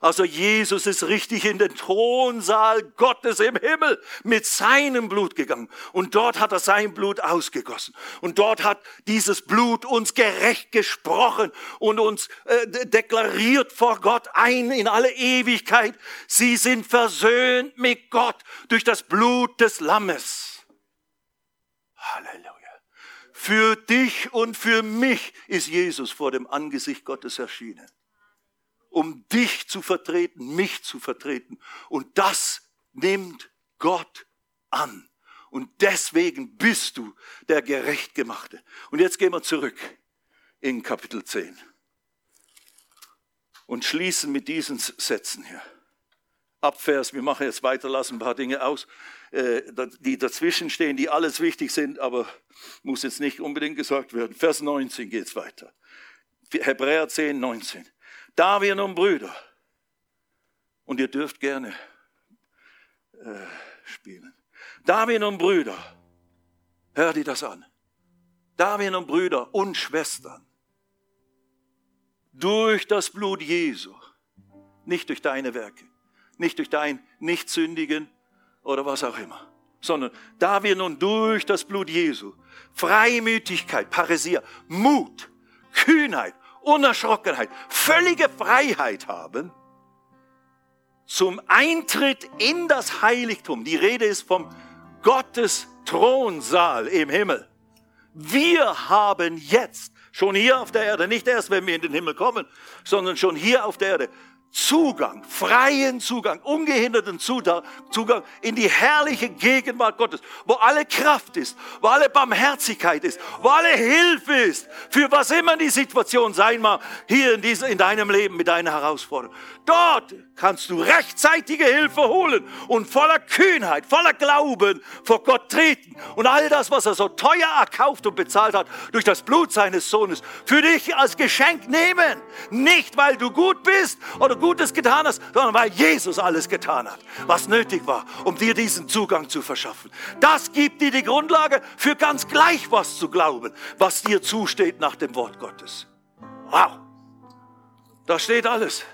Speaker 1: Also Jesus ist richtig in den Thronsaal Gottes im Himmel mit seinem Blut gegangen. Und dort hat er sein Blut ausgegossen. Und dort hat dieses Blut uns gerecht gesprochen und uns äh, deklariert vor Gott ein in alle Ewigkeit. Sie sind versöhnt mit Gott durch das Blut des Lammes. Halleluja. Für dich und für mich ist Jesus vor dem Angesicht Gottes erschienen um dich zu vertreten, mich zu vertreten. Und das nimmt Gott an. Und deswegen bist du der Gerechtgemachte. Und jetzt gehen wir zurück in Kapitel 10 und schließen mit diesen Sätzen hier. Abvers, wir machen jetzt weiter, lassen ein paar Dinge aus, äh, die dazwischen stehen, die alles wichtig sind, aber muss jetzt nicht unbedingt gesagt werden. Vers 19 geht's weiter. Hebräer 10, 19. Da wir nun Brüder, und ihr dürft gerne äh, spielen, da wir nun Brüder, hör dir das an, da wir nun Brüder und Schwestern, durch das Blut Jesu, nicht durch deine Werke, nicht durch dein Nichtsündigen oder was auch immer, sondern da wir nun durch das Blut Jesu. Freimütigkeit, Paresia, Mut, Kühnheit Unerschrockenheit, völlige Freiheit haben zum Eintritt in das Heiligtum. Die Rede ist vom Gottes Thronsaal im Himmel. Wir haben jetzt, schon hier auf der Erde, nicht erst, wenn wir in den Himmel kommen, sondern schon hier auf der Erde, Zugang, freien Zugang, ungehinderten Zugang in die herrliche Gegenwart Gottes, wo alle Kraft ist, wo alle Barmherzigkeit ist, wo alle Hilfe ist, für was immer die Situation sein mag, hier in, diese, in deinem Leben mit deiner Herausforderung. Dort kannst du rechtzeitige Hilfe holen und voller Kühnheit, voller Glauben vor Gott treten und all das, was er so teuer erkauft und bezahlt hat, durch das Blut seines Sohnes, für dich als Geschenk nehmen. Nicht, weil du gut bist oder Gutes getan hast, sondern weil Jesus alles getan hat, was nötig war, um dir diesen Zugang zu verschaffen. Das gibt dir die Grundlage für ganz gleich was zu glauben, was dir zusteht nach dem Wort Gottes. Wow. Da steht alles.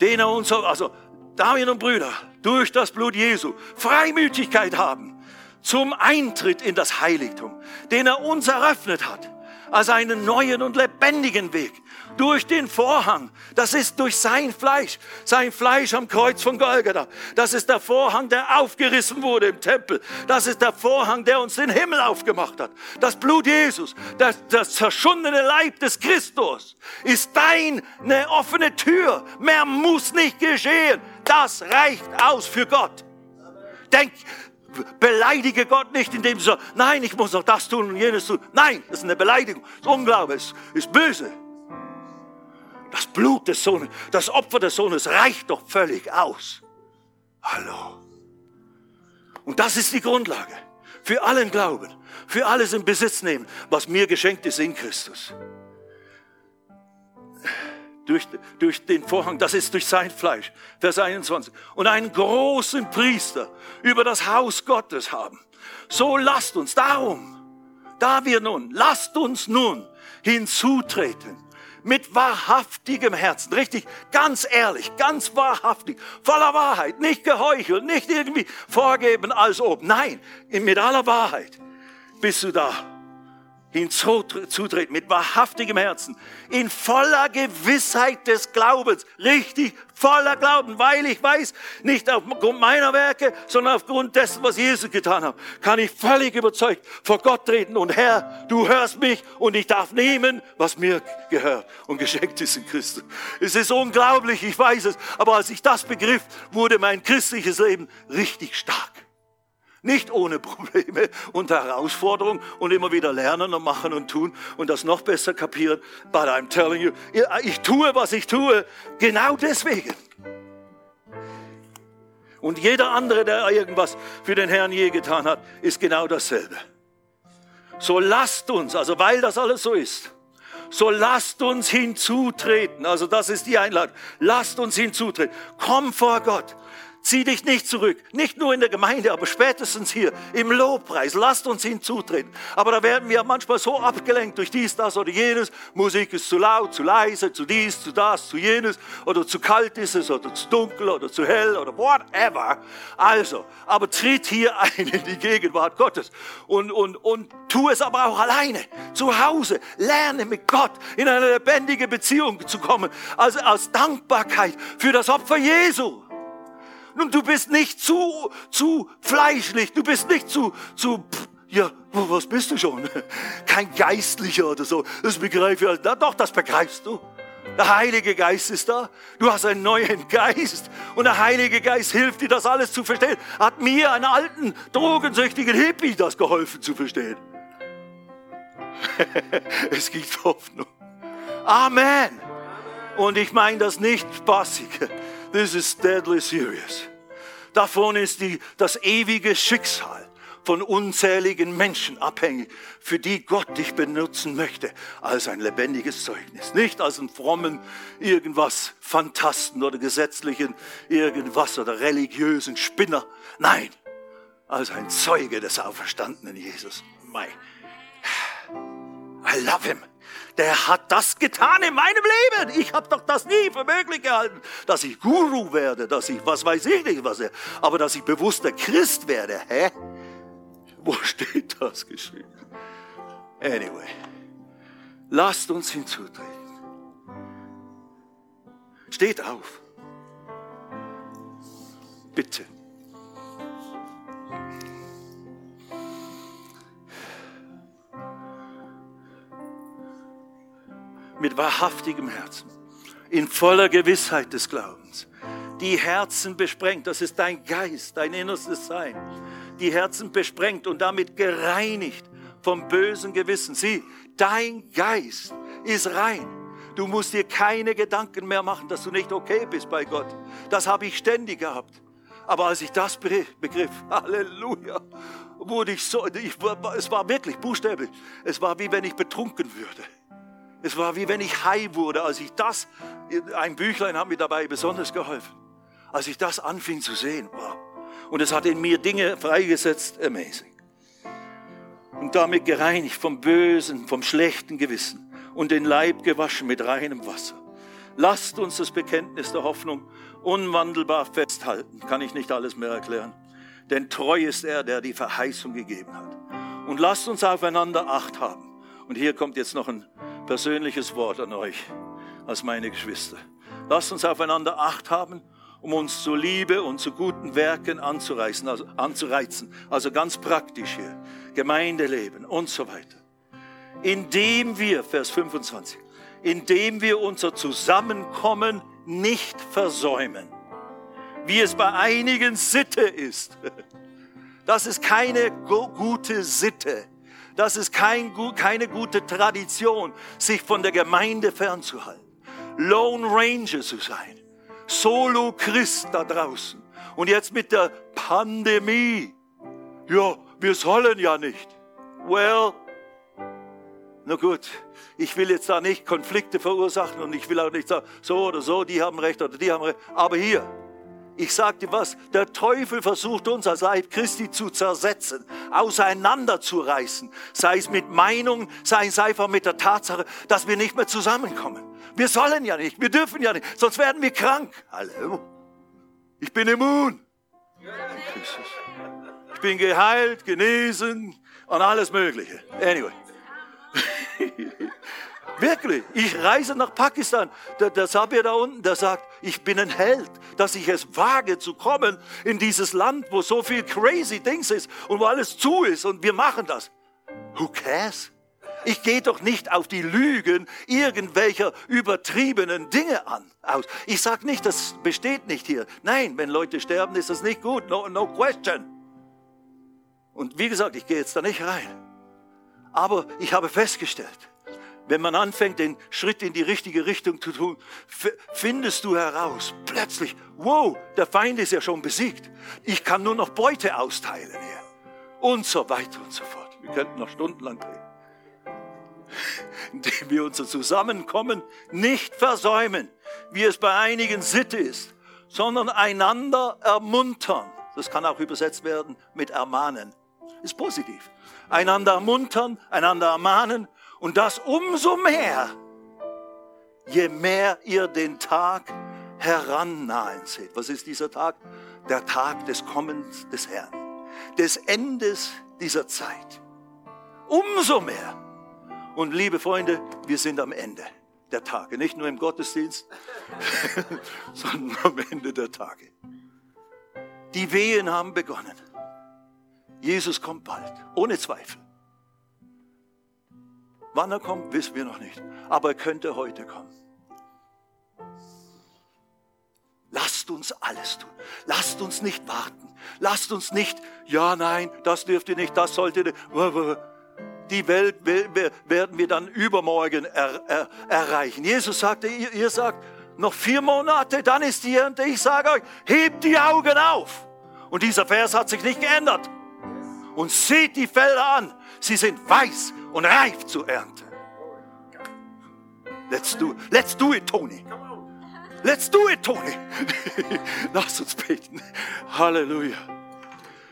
Speaker 1: Den er uns, also Damen und Brüder, durch das Blut Jesu Freimütigkeit haben zum Eintritt in das Heiligtum, den er uns eröffnet hat als einen neuen und lebendigen Weg. Durch den Vorhang. Das ist durch sein Fleisch. Sein Fleisch am Kreuz von Golgatha. Das ist der Vorhang, der aufgerissen wurde im Tempel. Das ist der Vorhang, der uns den Himmel aufgemacht hat. Das Blut Jesus, das, das zerschundene Leib des Christus ist deine offene Tür. Mehr muss nicht geschehen. Das reicht aus für Gott. Denk, beleidige Gott nicht, indem du sagst, nein, ich muss noch das tun und jenes tun. Nein, das ist eine Beleidigung. Das Unglaube ist, ist böse. Das Blut des Sohnes, das Opfer des Sohnes reicht doch völlig aus. Hallo. Und das ist die Grundlage für allen Glauben, für alles in Besitz nehmen, was mir geschenkt ist in Christus durch, durch den Vorhang, das ist durch sein Fleisch, Vers 21, und einen großen Priester über das Haus Gottes haben. So lasst uns darum, da wir nun, lasst uns nun hinzutreten mit wahrhaftigem Herzen, richtig, ganz ehrlich, ganz wahrhaftig, voller Wahrheit, nicht geheuchelt, nicht irgendwie vorgeben als ob, nein, mit aller Wahrheit bist du da hinzutreten mit wahrhaftigem Herzen, in voller Gewissheit des Glaubens, richtig voller Glauben, weil ich weiß, nicht aufgrund meiner Werke, sondern aufgrund dessen, was Jesus getan hat, kann ich völlig überzeugt vor Gott treten und Herr, du hörst mich und ich darf nehmen, was mir gehört und geschenkt ist in Christus. Es ist unglaublich, ich weiß es, aber als ich das begriff, wurde mein christliches Leben richtig stark. Nicht ohne Probleme und Herausforderungen und immer wieder lernen und machen und tun und das noch besser kapieren. But I'm telling you, ich tue, was ich tue, genau deswegen. Und jeder andere, der irgendwas für den Herrn je getan hat, ist genau dasselbe. So lasst uns, also weil das alles so ist, so lasst uns hinzutreten. Also das ist die Einladung. Lasst uns hinzutreten. Komm vor Gott. Zieh dich nicht zurück. Nicht nur in der Gemeinde, aber spätestens hier im Lobpreis. Lasst uns hinzutreten. Aber da werden wir manchmal so abgelenkt durch dies, das oder jenes. Musik ist zu laut, zu leise, zu dies, zu das, zu jenes. Oder zu kalt ist es, oder zu dunkel, oder zu hell, oder whatever. Also, aber tritt hier ein in die Gegenwart Gottes. Und, und, und tu es aber auch alleine. Zu Hause. Lerne mit Gott in eine lebendige Beziehung zu kommen. Also als Dankbarkeit für das Opfer Jesu. Und du bist nicht zu, zu fleischlich, du bist nicht zu, zu, ja, was bist du schon? Kein Geistlicher oder so. Das begreife ich. Doch, das begreifst du. Der Heilige Geist ist da. Du hast einen neuen Geist. Und der Heilige Geist hilft dir, das alles zu verstehen. Hat mir, einen alten, drogensüchtigen Hippie, das geholfen zu verstehen. es gibt Hoffnung. Amen. Und ich meine das nicht spaßig. This is deadly serious. Davon ist die, das ewige Schicksal von unzähligen Menschen abhängig, für die Gott dich benutzen möchte als ein lebendiges Zeugnis. Nicht als einen frommen irgendwas Fantasten oder gesetzlichen irgendwas oder religiösen Spinner. Nein, als ein Zeuge des auferstandenen Jesus. My, I love him der hat das getan in meinem Leben. Ich habe doch das nie für möglich gehalten, dass ich Guru werde, dass ich, was weiß ich nicht, was er, aber dass ich bewusster Christ werde. Hä? Wo steht das geschrieben? Anyway, lasst uns hinzutreten. Steht auf. Bitte. Mit wahrhaftigem Herzen, in voller Gewissheit des Glaubens, die Herzen besprengt, das ist dein Geist, dein innerstes Sein, die Herzen besprengt und damit gereinigt vom bösen Gewissen. Sieh, dein Geist ist rein. Du musst dir keine Gedanken mehr machen, dass du nicht okay bist bei Gott. Das habe ich ständig gehabt. Aber als ich das begriff, Halleluja, wurde ich so, ich, es war wirklich buchstäblich, es war wie wenn ich betrunken würde. Es war wie wenn ich high wurde, als ich das, ein Büchlein hat mir dabei besonders geholfen, als ich das anfing zu sehen. Wow. Und es hat in mir Dinge freigesetzt, amazing. Und damit gereinigt vom bösen, vom schlechten Gewissen und den Leib gewaschen mit reinem Wasser. Lasst uns das Bekenntnis der Hoffnung unwandelbar festhalten. Kann ich nicht alles mehr erklären. Denn treu ist er, der die Verheißung gegeben hat. Und lasst uns aufeinander Acht haben. Und hier kommt jetzt noch ein persönliches Wort an euch als meine Geschwister. Lasst uns aufeinander Acht haben, um uns zur Liebe und zu guten Werken anzureißen, also anzureizen. Also ganz praktisch hier. Gemeindeleben und so weiter. Indem wir, Vers 25, indem wir unser Zusammenkommen nicht versäumen, wie es bei einigen Sitte ist. Das ist keine gute Sitte. Das ist kein, keine gute Tradition, sich von der Gemeinde fernzuhalten. Lone Ranger zu sein. Solo Christ da draußen. Und jetzt mit der Pandemie. Ja, wir sollen ja nicht. Well, na gut, ich will jetzt da nicht Konflikte verursachen und ich will auch nicht sagen, so oder so, die haben recht oder die haben recht. Aber hier, ich dir was, der Teufel versucht uns als Leib Christi zu zersetzen, auseinanderzureißen, sei es mit Meinung, sei es einfach mit der Tatsache, dass wir nicht mehr zusammenkommen. Wir sollen ja nicht, wir dürfen ja nicht, sonst werden wir krank. Hallo, ich bin immun. Ich bin geheilt, genesen und alles Mögliche. Anyway. Wirklich, ich reise nach Pakistan. Der, der Sabir da unten, der sagt, ich bin ein Held, dass ich es wage zu kommen in dieses Land, wo so viel crazy Dings ist und wo alles zu ist und wir machen das. Who cares? Ich gehe doch nicht auf die Lügen irgendwelcher übertriebenen Dinge an. Aus. Ich sage nicht, das besteht nicht hier. Nein, wenn Leute sterben, ist das nicht gut. No, no question. Und wie gesagt, ich gehe jetzt da nicht rein. Aber ich habe festgestellt, wenn man anfängt, den Schritt in die richtige Richtung zu tun, findest du heraus, plötzlich, wow, der Feind ist ja schon besiegt. Ich kann nur noch Beute austeilen hier. Und so weiter und so fort. Wir könnten noch stundenlang reden. Indem wir unser Zusammenkommen nicht versäumen, wie es bei einigen Sitte ist, sondern einander ermuntern. Das kann auch übersetzt werden mit ermahnen. Ist positiv. Einander ermuntern, einander ermahnen und das umso mehr, je mehr ihr den Tag herannahen seht. Was ist dieser Tag? Der Tag des Kommens des Herrn, des Endes dieser Zeit. Umso mehr. Und liebe Freunde, wir sind am Ende der Tage, nicht nur im Gottesdienst, sondern am Ende der Tage. Die Wehen haben begonnen. Jesus kommt bald, ohne Zweifel. Wann er kommt, wissen wir noch nicht. Aber er könnte heute kommen. Lasst uns alles tun. Lasst uns nicht warten. Lasst uns nicht, ja, nein, das dürft ihr nicht, das solltet ihr. Die Welt werden wir dann übermorgen er, er, erreichen. Jesus sagte, ihr, ihr sagt, noch vier Monate, dann ist die Ernte. Ich sage euch, hebt die Augen auf. Und dieser Vers hat sich nicht geändert. Und seht die Felder an. Sie sind weiß und reif zu ernten. Let's do, let's do it, Tony. Let's do it, Tony. Lass uns beten. Halleluja.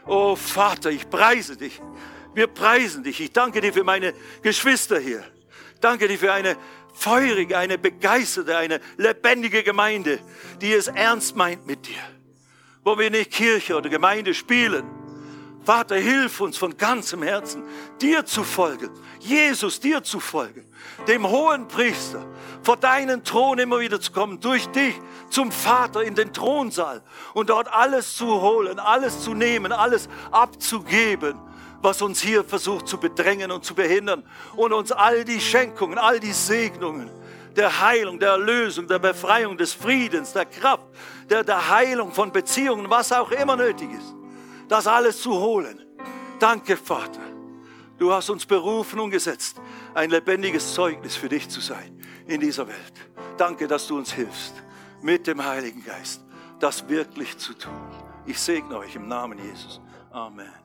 Speaker 1: Oh Vater, ich preise dich. Wir preisen dich. Ich danke dir für meine Geschwister hier. Danke dir für eine feurige, eine begeisterte, eine lebendige Gemeinde, die es ernst meint mit dir. Wo wir nicht Kirche oder Gemeinde spielen, Vater, hilf uns von ganzem Herzen, dir zu folgen, Jesus, dir zu folgen, dem hohen Priester, vor deinen Thron immer wieder zu kommen, durch dich zum Vater in den Thronsaal und dort alles zu holen, alles zu nehmen, alles abzugeben, was uns hier versucht zu bedrängen und zu behindern und uns all die Schenkungen, all die Segnungen, der Heilung, der Erlösung, der Befreiung, des Friedens, der Kraft, der, der Heilung von Beziehungen, was auch immer nötig ist das alles zu holen. Danke, Vater. Du hast uns berufen und gesetzt, ein lebendiges Zeugnis für dich zu sein in dieser Welt. Danke, dass du uns hilfst, mit dem Heiligen Geist das wirklich zu tun. Ich segne euch im Namen Jesus. Amen.